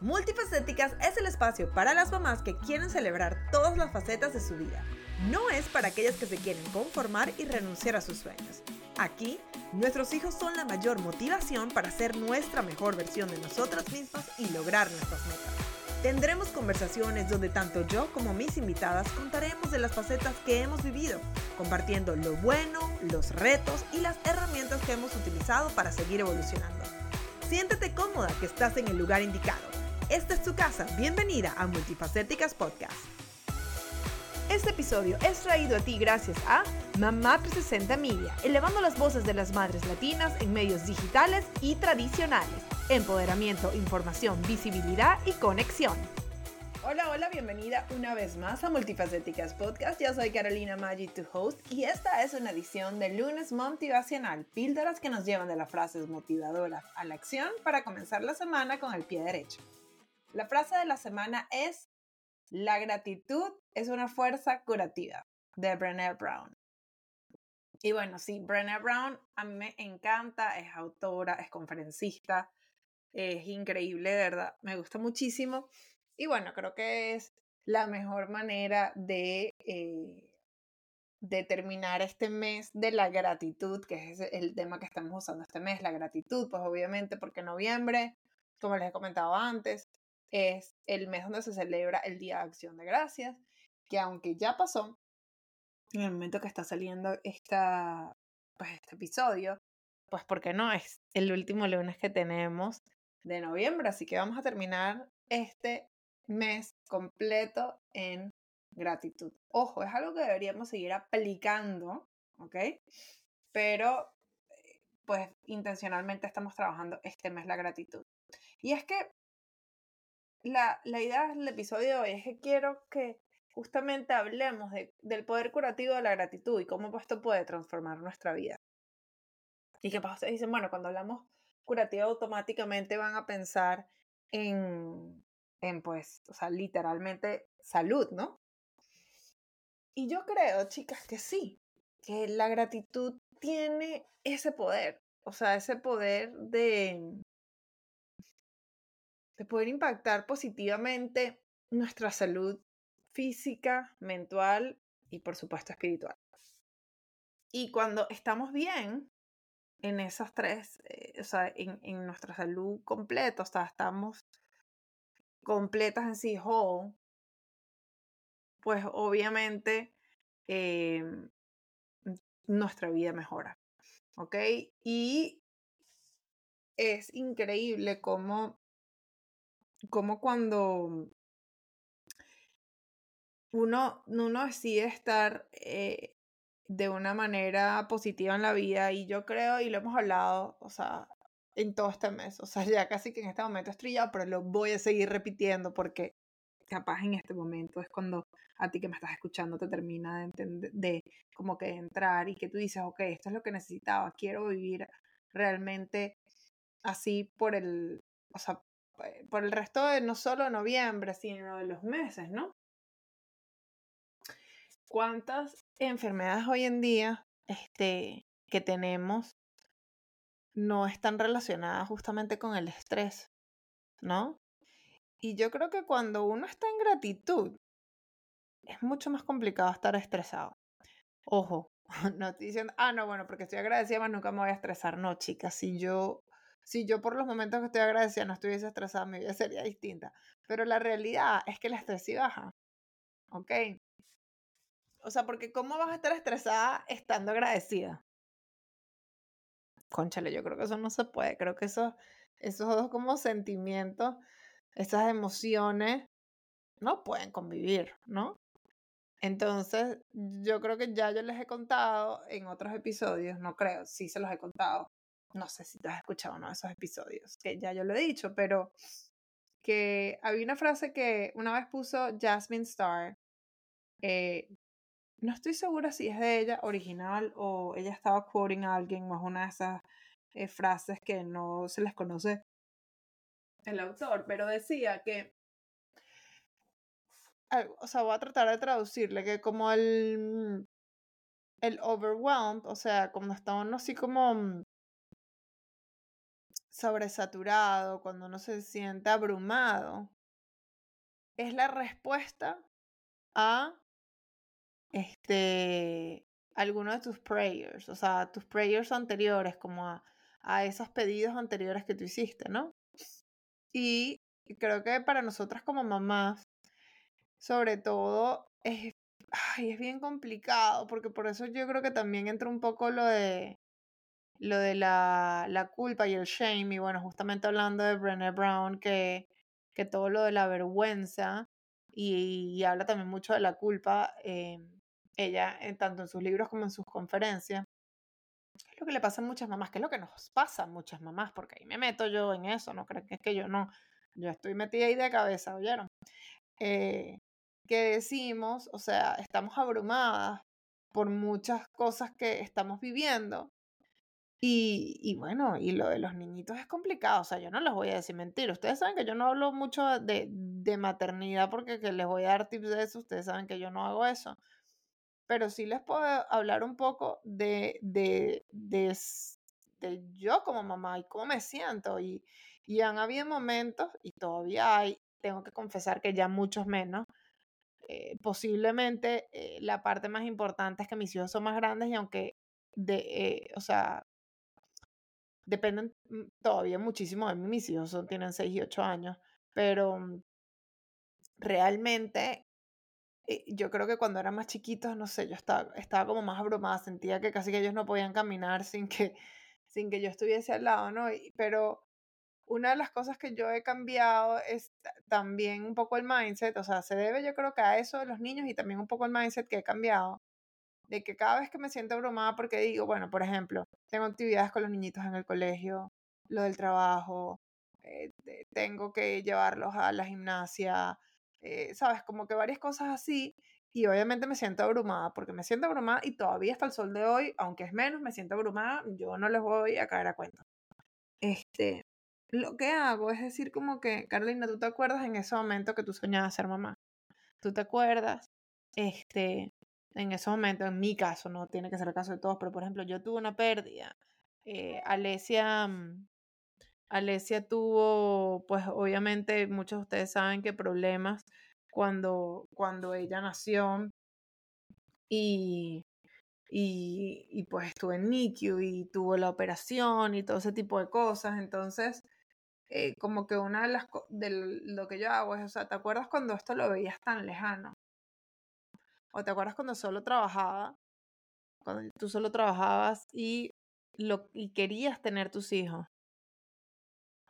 Multifacéticas es el espacio para las mamás que quieren celebrar todas las facetas de su vida. No es para aquellas que se quieren conformar y renunciar a sus sueños. Aquí, nuestros hijos son la mayor motivación para ser nuestra mejor versión de nosotras mismas y lograr nuestras metas. Tendremos conversaciones donde tanto yo como mis invitadas contaremos de las facetas que hemos vivido, compartiendo lo bueno, los retos y las herramientas que hemos utilizado para seguir evolucionando. Siéntete cómoda que estás en el lugar indicado. Esta es tu casa. Bienvenida a Multifacéticas Podcast. Este episodio es traído a ti gracias a Mamá 360 Media, elevando las voces de las madres latinas en medios digitales y tradicionales. Empoderamiento, información, visibilidad y conexión. Hola, hola, bienvenida una vez más a Multifacéticas Podcast. Yo soy Carolina Maggi, tu host, y esta es una edición de Lunes Motivacional, píldoras que nos llevan de las frases motivadoras a la acción para comenzar la semana con el pie derecho. La frase de la semana es, la gratitud es una fuerza curativa, de Brené Brown. Y bueno, sí, Brené Brown a mí me encanta, es autora, es conferencista, es increíble, de verdad, me gusta muchísimo. Y bueno, creo que es la mejor manera de eh, determinar este mes de la gratitud, que es el tema que estamos usando este mes, la gratitud, pues obviamente porque noviembre, como les he comentado antes, es el mes donde se celebra el Día de Acción de Gracias, que aunque ya pasó, en el momento que está saliendo esta, pues este episodio, pues porque no, es el último lunes que tenemos de noviembre, así que vamos a terminar este mes completo en gratitud. Ojo, es algo que deberíamos seguir aplicando, ¿ok? Pero, pues intencionalmente estamos trabajando este mes la gratitud. Y es que la, la idea del episodio de hoy es que quiero que justamente hablemos de, del poder curativo de la gratitud y cómo esto puede transformar nuestra vida. Y que ustedes dicen, bueno, cuando hablamos curativo automáticamente van a pensar en, en pues, o sea, literalmente salud, ¿no? Y yo creo, chicas, que sí, que la gratitud tiene ese poder, o sea, ese poder de, de poder impactar positivamente nuestra salud física, mental y por supuesto espiritual. Y cuando estamos bien en esas tres, eh, o sea, en, en, nuestra salud completa, o sea, estamos completas en sí, whole, pues obviamente eh, nuestra vida mejora. ¿Ok? Y es increíble cómo como cuando uno, uno decide estar eh, de una manera positiva en la vida y yo creo, y lo hemos hablado, o sea, en todo este mes, o sea, ya casi que en este momento es trillado, pero lo voy a seguir repitiendo porque capaz en este momento es cuando a ti que me estás escuchando te termina de, entender, de como que entrar y que tú dices, ok, esto es lo que necesitaba, quiero vivir realmente así por el, o sea, por el resto de no solo noviembre, sino de los meses, ¿no? ¿Cuántas enfermedades hoy en día este, que tenemos no están relacionadas justamente con el estrés, ¿no? Y yo creo que cuando uno está en gratitud, es mucho más complicado estar estresado. Ojo, no estoy diciendo, ah, no, bueno, porque estoy agradecida, más nunca me voy a estresar. No, chicas, si yo si yo por los momentos que estoy agradecida no estuviese estresada, mi vida sería distinta. Pero la realidad es que el estrés sí baja. ¿Ok? O sea, porque ¿cómo vas a estar estresada estando agradecida? Conchale, yo creo que eso no se puede. Creo que eso, esos dos como sentimientos, esas emociones, no pueden convivir, ¿no? Entonces, yo creo que ya yo les he contado en otros episodios, no creo, sí se los he contado, no sé si te has escuchado uno de esos episodios, que ya yo lo he dicho, pero que había una frase que una vez puso Jasmine Star. Eh, no estoy segura si es de ella original o ella estaba quoting a alguien es una de esas eh, frases que no se les conoce el autor, pero decía que, o sea, voy a tratar de traducirle, que como el, el overwhelmed, o sea, como está uno así como sobresaturado, cuando uno se siente abrumado, es la respuesta a este alguno de tus prayers, o sea, tus prayers anteriores, como a, a esos pedidos anteriores que tú hiciste, ¿no? Y creo que para nosotras como mamás, sobre todo, es, ay, es bien complicado, porque por eso yo creo que también entra un poco lo de lo de la, la culpa y el shame, y bueno, justamente hablando de Brené Brown, que, que todo lo de la vergüenza, y, habla también mucho de la culpa, eh, ella, en, tanto en sus libros como en sus conferencias, es lo que le pasa a muchas mamás, que es lo que nos pasa a muchas mamás, porque ahí me meto yo en eso, no creo que es que yo no, yo estoy metida ahí de cabeza, ¿oyeron? Eh, que decimos, o sea, estamos abrumadas por muchas cosas que estamos viviendo. Y, y, bueno, y lo de los niñitos es complicado, o sea, yo no les voy a decir mentir. Ustedes saben que yo no hablo mucho de, de maternidad porque que les voy a dar tips de eso, ustedes saben que yo no hago eso pero sí les puedo hablar un poco de, de, de, de yo como mamá y cómo me siento. Y, y han habido momentos, y todavía hay, tengo que confesar que ya muchos menos, eh, posiblemente eh, la parte más importante es que mis hijos son más grandes y aunque, de, eh, o sea, dependen mm, todavía muchísimo de mí, mis hijos son, tienen 6 y 8 años, pero mm, realmente eh, yo creo que cuando eran más chiquitos, no sé, yo estaba, estaba como más abrumada, sentía que casi que ellos no podían caminar sin que, sin que yo estuviese al lado, ¿no? pero una de las cosas que yo he cambiado es también un poco el mindset, o sea, se debe yo creo que a eso de los niños y también un poco el mindset que he cambiado, de que cada vez que me siento abrumada porque digo, bueno, por ejemplo, tengo actividades con los niñitos en el colegio, lo del trabajo, eh, tengo que llevarlos a la gimnasia, eh, ¿sabes? Como que varias cosas así. Y obviamente me siento abrumada, porque me siento abrumada y todavía hasta el sol de hoy, aunque es menos, me siento abrumada, yo no les voy a caer a cuenta. Este, lo que hago es decir como que, Carolina, ¿tú te acuerdas en ese momento que tú soñabas ser mamá? ¿Tú te acuerdas? Este, en ese momento, en mi caso, no tiene que ser el caso de todos, pero por ejemplo, yo tuve una pérdida. Eh, Alesia, mm, Alesia tuvo, pues obviamente muchos de ustedes saben que problemas cuando, cuando ella nació y, y, y pues estuvo en NICU y tuvo la operación y todo ese tipo de cosas. Entonces, eh, como que una de las de lo que yo hago es, o sea, ¿te acuerdas cuando esto lo veías tan lejano? ¿O te acuerdas cuando solo trabajaba? Cuando tú solo trabajabas y, lo, y querías tener tus hijos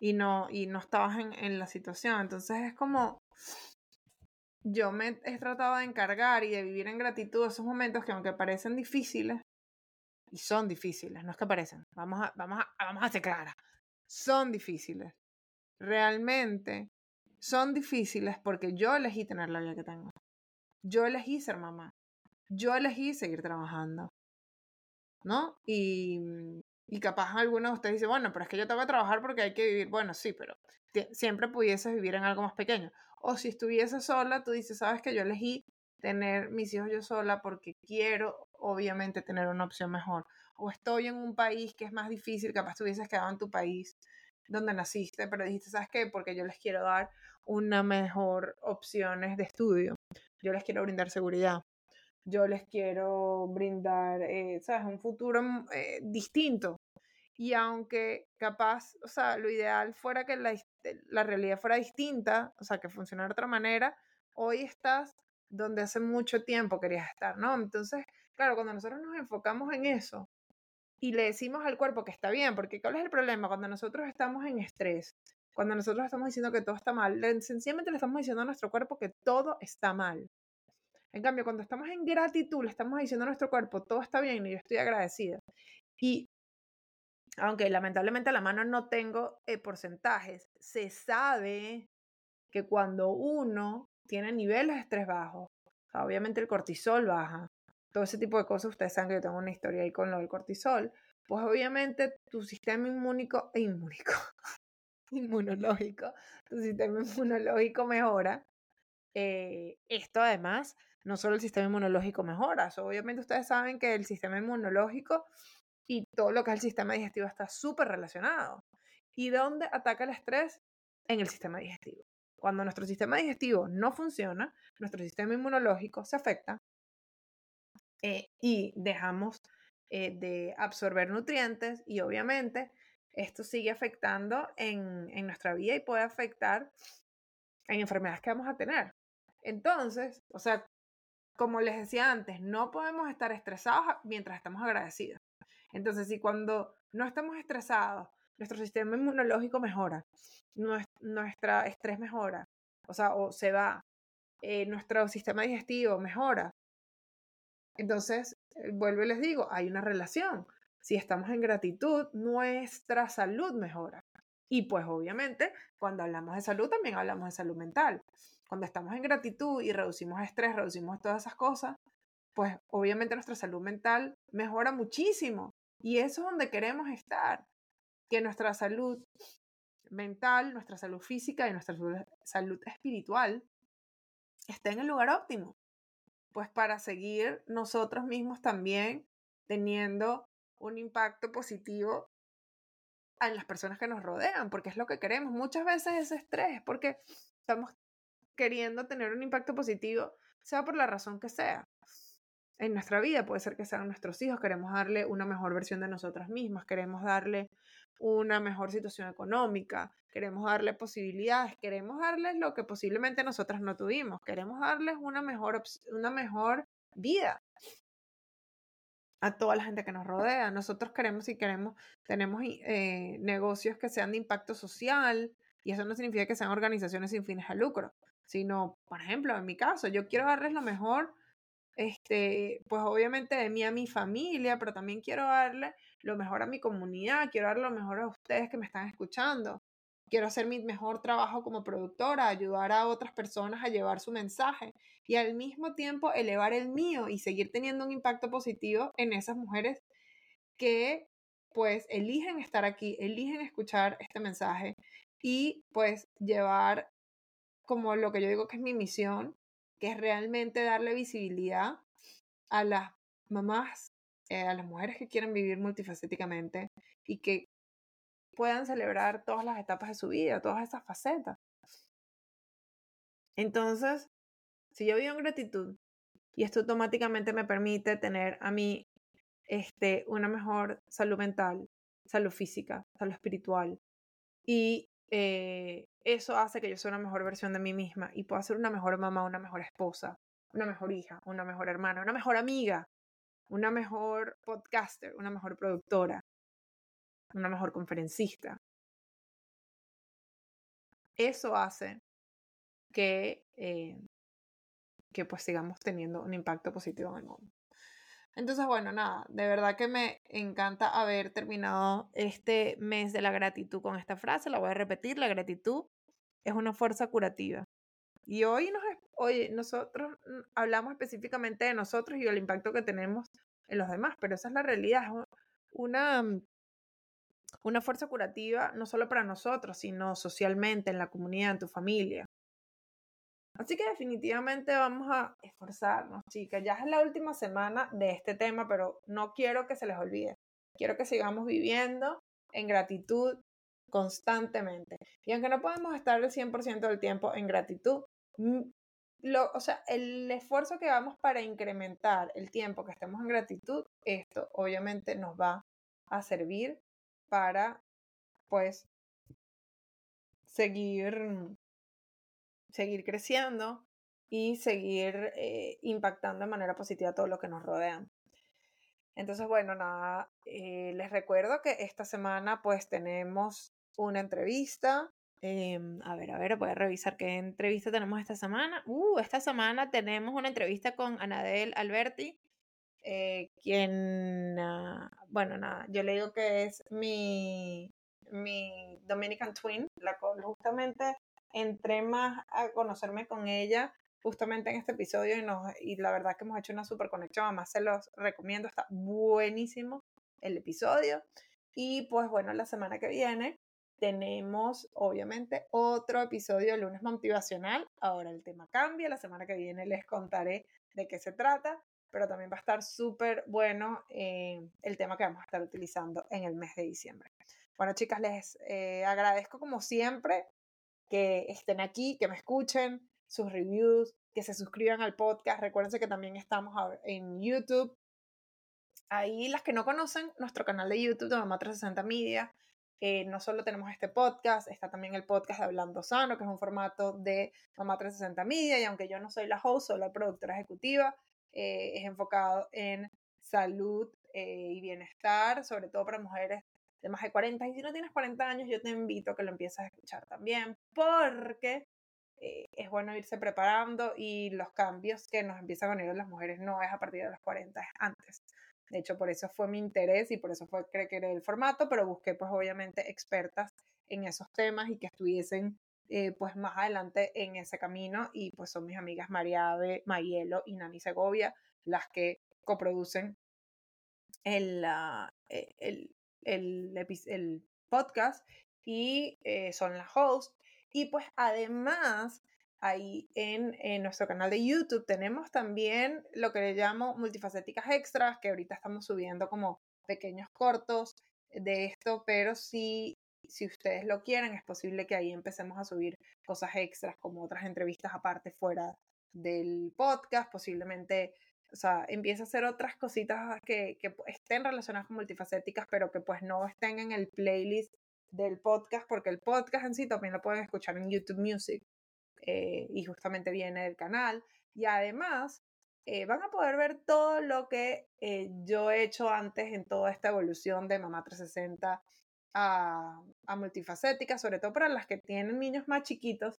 y no, y no estabas en, en la situación. Entonces es como, yo me he tratado de encargar y de vivir en gratitud esos momentos que aunque parecen difíciles, y son difíciles, no es que parecen, vamos a, vamos a, vamos a ser claras, son difíciles. Realmente son difíciles porque yo elegí tener la vida que tengo. Yo elegí ser mamá. Yo elegí seguir trabajando. ¿No? Y, y capaz algunos de ustedes dicen, bueno, pero es que yo tengo que trabajar porque hay que vivir. Bueno, sí, pero siempre pudieses vivir en algo más pequeño. O si estuviese sola, tú dices, sabes que yo elegí tener mis hijos yo sola porque quiero, obviamente, tener una opción mejor. O estoy en un país que es más difícil, capaz tú hubieses quedado en tu país donde naciste, pero dijiste, ¿sabes qué? Porque yo les quiero dar una mejor opciones de estudio. Yo les quiero brindar seguridad yo les quiero brindar, eh, ¿sabes? Un futuro mm, eh, distinto. Y aunque capaz, o sea, lo ideal fuera que la, la realidad fuera distinta, o sea, que funcionara de otra manera, hoy estás donde hace mucho tiempo querías estar, ¿no? Entonces, claro, cuando nosotros nos enfocamos en eso y le decimos al cuerpo que está bien, porque ¿cuál es el problema? Cuando nosotros estamos en estrés, cuando nosotros estamos diciendo que todo está mal, sencillamente le estamos diciendo a nuestro cuerpo que todo está mal. En cambio, cuando estamos en gratitud, le estamos diciendo a nuestro cuerpo, todo está bien y yo estoy agradecida. Y aunque lamentablemente a la mano no tengo eh, porcentajes, se sabe que cuando uno tiene niveles de estrés bajos, obviamente el cortisol baja, todo ese tipo de cosas, ustedes saben que yo tengo una historia ahí con lo del cortisol, pues obviamente tu sistema inmúnico, inmúnico, inmunológico, tu sistema inmunológico mejora. Eh, esto además no solo el sistema inmunológico mejora, obviamente ustedes saben que el sistema inmunológico y todo lo que es el sistema digestivo está súper relacionado. ¿Y dónde ataca el estrés? En el sistema digestivo. Cuando nuestro sistema digestivo no funciona, nuestro sistema inmunológico se afecta eh, y dejamos eh, de absorber nutrientes y obviamente esto sigue afectando en, en nuestra vida y puede afectar en enfermedades que vamos a tener. Entonces, o sea, como les decía antes, no podemos estar estresados mientras estamos agradecidos. Entonces, si cuando no estamos estresados, nuestro sistema inmunológico mejora, nuestro estrés mejora, o sea, o se va, eh, nuestro sistema digestivo mejora. Entonces, eh, vuelvo y les digo, hay una relación. Si estamos en gratitud, nuestra salud mejora. Y pues obviamente, cuando hablamos de salud, también hablamos de salud mental. Cuando estamos en gratitud y reducimos estrés, reducimos todas esas cosas, pues obviamente nuestra salud mental mejora muchísimo. Y eso es donde queremos estar. Que nuestra salud mental, nuestra salud física y nuestra salud espiritual esté en el lugar óptimo. Pues para seguir nosotros mismos también teniendo un impacto positivo en las personas que nos rodean, porque es lo que queremos. Muchas veces ese estrés, porque estamos queriendo tener un impacto positivo, sea por la razón que sea. En nuestra vida puede ser que sean nuestros hijos, queremos darle una mejor versión de nosotras mismas, queremos darle una mejor situación económica, queremos darle posibilidades, queremos darles lo que posiblemente nosotras no tuvimos, queremos darles una mejor, una mejor vida a toda la gente que nos rodea. Nosotros queremos y queremos, tenemos eh, negocios que sean de impacto social y eso no significa que sean organizaciones sin fines de lucro, sino, por ejemplo, en mi caso, yo quiero darles lo mejor, este, pues obviamente de mí a mi familia, pero también quiero darle lo mejor a mi comunidad, quiero darle lo mejor a ustedes que me están escuchando. Quiero hacer mi mejor trabajo como productora, ayudar a otras personas a llevar su mensaje y al mismo tiempo elevar el mío y seguir teniendo un impacto positivo en esas mujeres que pues eligen estar aquí, eligen escuchar este mensaje y pues llevar como lo que yo digo que es mi misión, que es realmente darle visibilidad a las mamás, eh, a las mujeres que quieren vivir multifacéticamente y que puedan celebrar todas las etapas de su vida, todas esas facetas. Entonces, si yo vivo en gratitud y esto automáticamente me permite tener a mí este, una mejor salud mental, salud física, salud espiritual y eh, eso hace que yo sea una mejor versión de mí misma y pueda ser una mejor mamá, una mejor esposa, una mejor hija, una mejor hermana, una mejor amiga, una mejor podcaster, una mejor productora, una mejor conferencista. Eso hace que, eh, que pues sigamos teniendo un impacto positivo en el mundo. Entonces, bueno, nada, de verdad que me encanta haber terminado este mes de la gratitud con esta frase, la voy a repetir, la gratitud es una fuerza curativa. Y hoy, nos, hoy nosotros mm, hablamos específicamente de nosotros y del impacto que tenemos en los demás, pero esa es la realidad, es una, mm, una fuerza curativa no solo para nosotros, sino socialmente, en la comunidad, en tu familia. Así que definitivamente vamos a esforzarnos, chicas. Ya es la última semana de este tema, pero no quiero que se les olvide. Quiero que sigamos viviendo en gratitud constantemente. Y aunque no podemos estar el 100% del tiempo en gratitud, mm, lo, o sea, el esfuerzo que hagamos para incrementar el tiempo que estemos en gratitud, esto obviamente nos va a servir para, pues, seguir seguir creciendo y seguir eh, impactando de manera positiva todo lo que nos rodean. Entonces, bueno, nada, eh, les recuerdo que esta semana pues tenemos una entrevista. Em, a ver, a ver, voy a revisar qué entrevista tenemos esta semana. Uh, esta semana tenemos una entrevista con Anadel Alberti, eh, quien, ah, bueno, nada, yo le digo que es mi, mi Dominican Twin, la, justamente entré más a conocerme con ella justamente en este episodio y, nos, y la verdad que hemos hecho una super conexión, además se los recomiendo, está buenísimo el episodio. Y pues bueno, la semana que viene tenemos obviamente otro episodio de lunes motivacional. Ahora el tema cambia, la semana que viene les contaré de qué se trata, pero también va a estar súper bueno eh, el tema que vamos a estar utilizando en el mes de diciembre. Bueno, chicas, les eh, agradezco como siempre que estén aquí, que me escuchen, sus reviews, que se suscriban al podcast. Recuérdense que también estamos en YouTube. Ahí las que no conocen nuestro canal de YouTube de Mamá 360 Media, eh, no solo tenemos este podcast, está también el podcast de Hablando Sano, que es un formato de Mamá 360 Media, y aunque yo no soy la host, soy la productora ejecutiva, eh, es enfocado en salud eh, y bienestar, sobre todo para mujeres de más de 40. Y si no tienes 40 años, yo te invito a que lo empieces a escuchar también, porque es bueno irse preparando y los cambios que nos empiezan a venir las mujeres no es a partir de los 40, es antes. De hecho, por eso fue mi interés y por eso fue que creé el formato, pero busqué pues obviamente expertas en esos temas y que estuviesen eh, pues más adelante en ese camino y pues son mis amigas María Ave, Mayelo y Nani Segovia las que coproducen el, eh, el, el, podcast y eh, son las hosts y pues además ahí en, nuestro canal de YouTube. Tenemos también lo que le llamo multifacéticas extras, que ahorita estamos subiendo como pequeños cortos de esto, pero si, si ustedes lo quieren, es posible que ahí empecemos a subir cosas extras, como otras entrevistas aparte fuera del podcast, posiblemente, o sea, empiece a hacer otras cositas que, que estén relacionadas con multifacéticas, pero que pues no estén en el playlist del podcast, porque el podcast en sí también lo pueden escuchar en YouTube Music. Eh, y justamente viene del canal. Y además eh, van a poder ver todo lo que eh, yo he hecho antes en toda esta evolución de Mamá 360 a, a multifacética, sobre todo para las que tienen niños más chiquitos.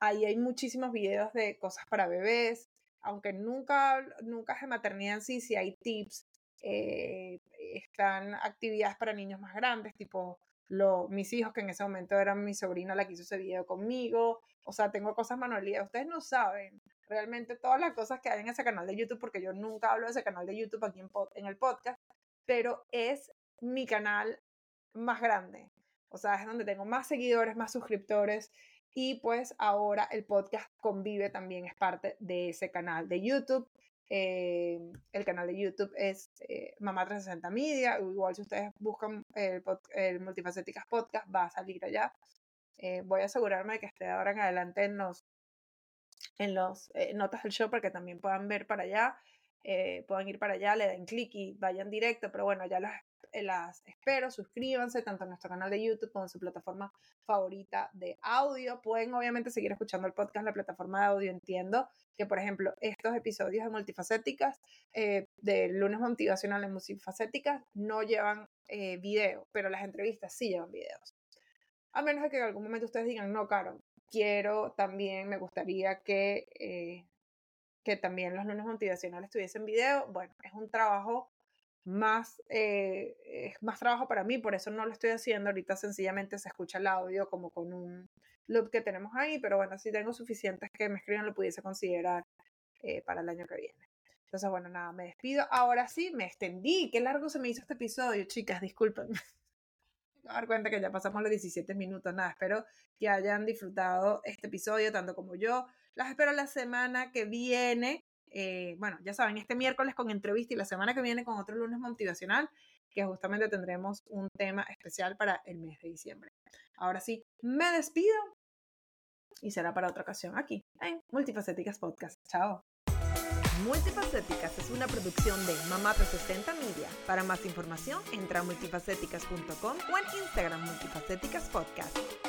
Ahí hay muchísimos videos de cosas para bebés, aunque nunca, nunca es de maternidad sí, si hay tips, están actividades para niños más grandes, tipo lo, mis hijos, que en ese momento eran mi sobrina la que hizo ese video conmigo. O sea, tengo cosas manualidades. Ustedes no saben realmente todas las cosas que hay en ese canal de YouTube, porque yo nunca hablo de ese canal de YouTube aquí en, en el podcast, pero es mi canal más grande. O sea, es donde tengo más seguidores, más suscriptores. Y pues ahora el podcast Convive también es parte de ese canal de YouTube. Eh, el canal de YouTube es eh, Mamá 360 Media. Igual si ustedes buscan el, el Multifacéticas Podcast, va a salir allá. Eh, voy a asegurarme de que esté ahora en adelante en los, notas del show para que también puedan ver para allá. puedan ir para allá, le den clic y vayan directo. Pero bueno, ya las, las espero. Suscríbanse tanto a nuestro canal de YouTube como en su plataforma favorita de audio. Pueden obviamente seguir escuchando el podcast en la plataforma de audio. Entiendo que, por ejemplo, estos episodios de multifacéticas, eh, de lunes motivacional en multifacéticas, no llevan eh, video, pero las entrevistas sí llevan videos. A menos de que en algún momento ustedes digan, no, Caro, quiero también, me gustaría que, eh, que también los lunes motivacionales tuviesen video. Bueno, es un trabajo más, eh, es más trabajo para mí, por eso no lo estoy haciendo. Ahorita sencillamente se escucha el audio como con un loop que tenemos ahí, pero bueno, si tengo suficientes que me escriban, lo pudiese considerar eh, para el año que viene. Entonces, bueno, nada, me despido. Ahora sí, me extendí. Qué largo se me hizo este episodio, chicas, disculpen. Me dar cuenta que ya pasamos los 17 minutos. Nada, espero que hayan disfrutado este episodio tanto como yo. Las espero la semana que viene. Eh, bueno, ya saben, este miércoles con entrevista y la semana que viene con otro lunes motivacional, que justamente tendremos un tema especial para el mes de diciembre. Ahora sí, me despido y será para otra ocasión aquí en Multifacéticas Podcast. Chao. Multifacéticas es una producción de Mamá 360 Media. Para más información, entra a multifacéticas.com o en Instagram Multifacéticas Podcast.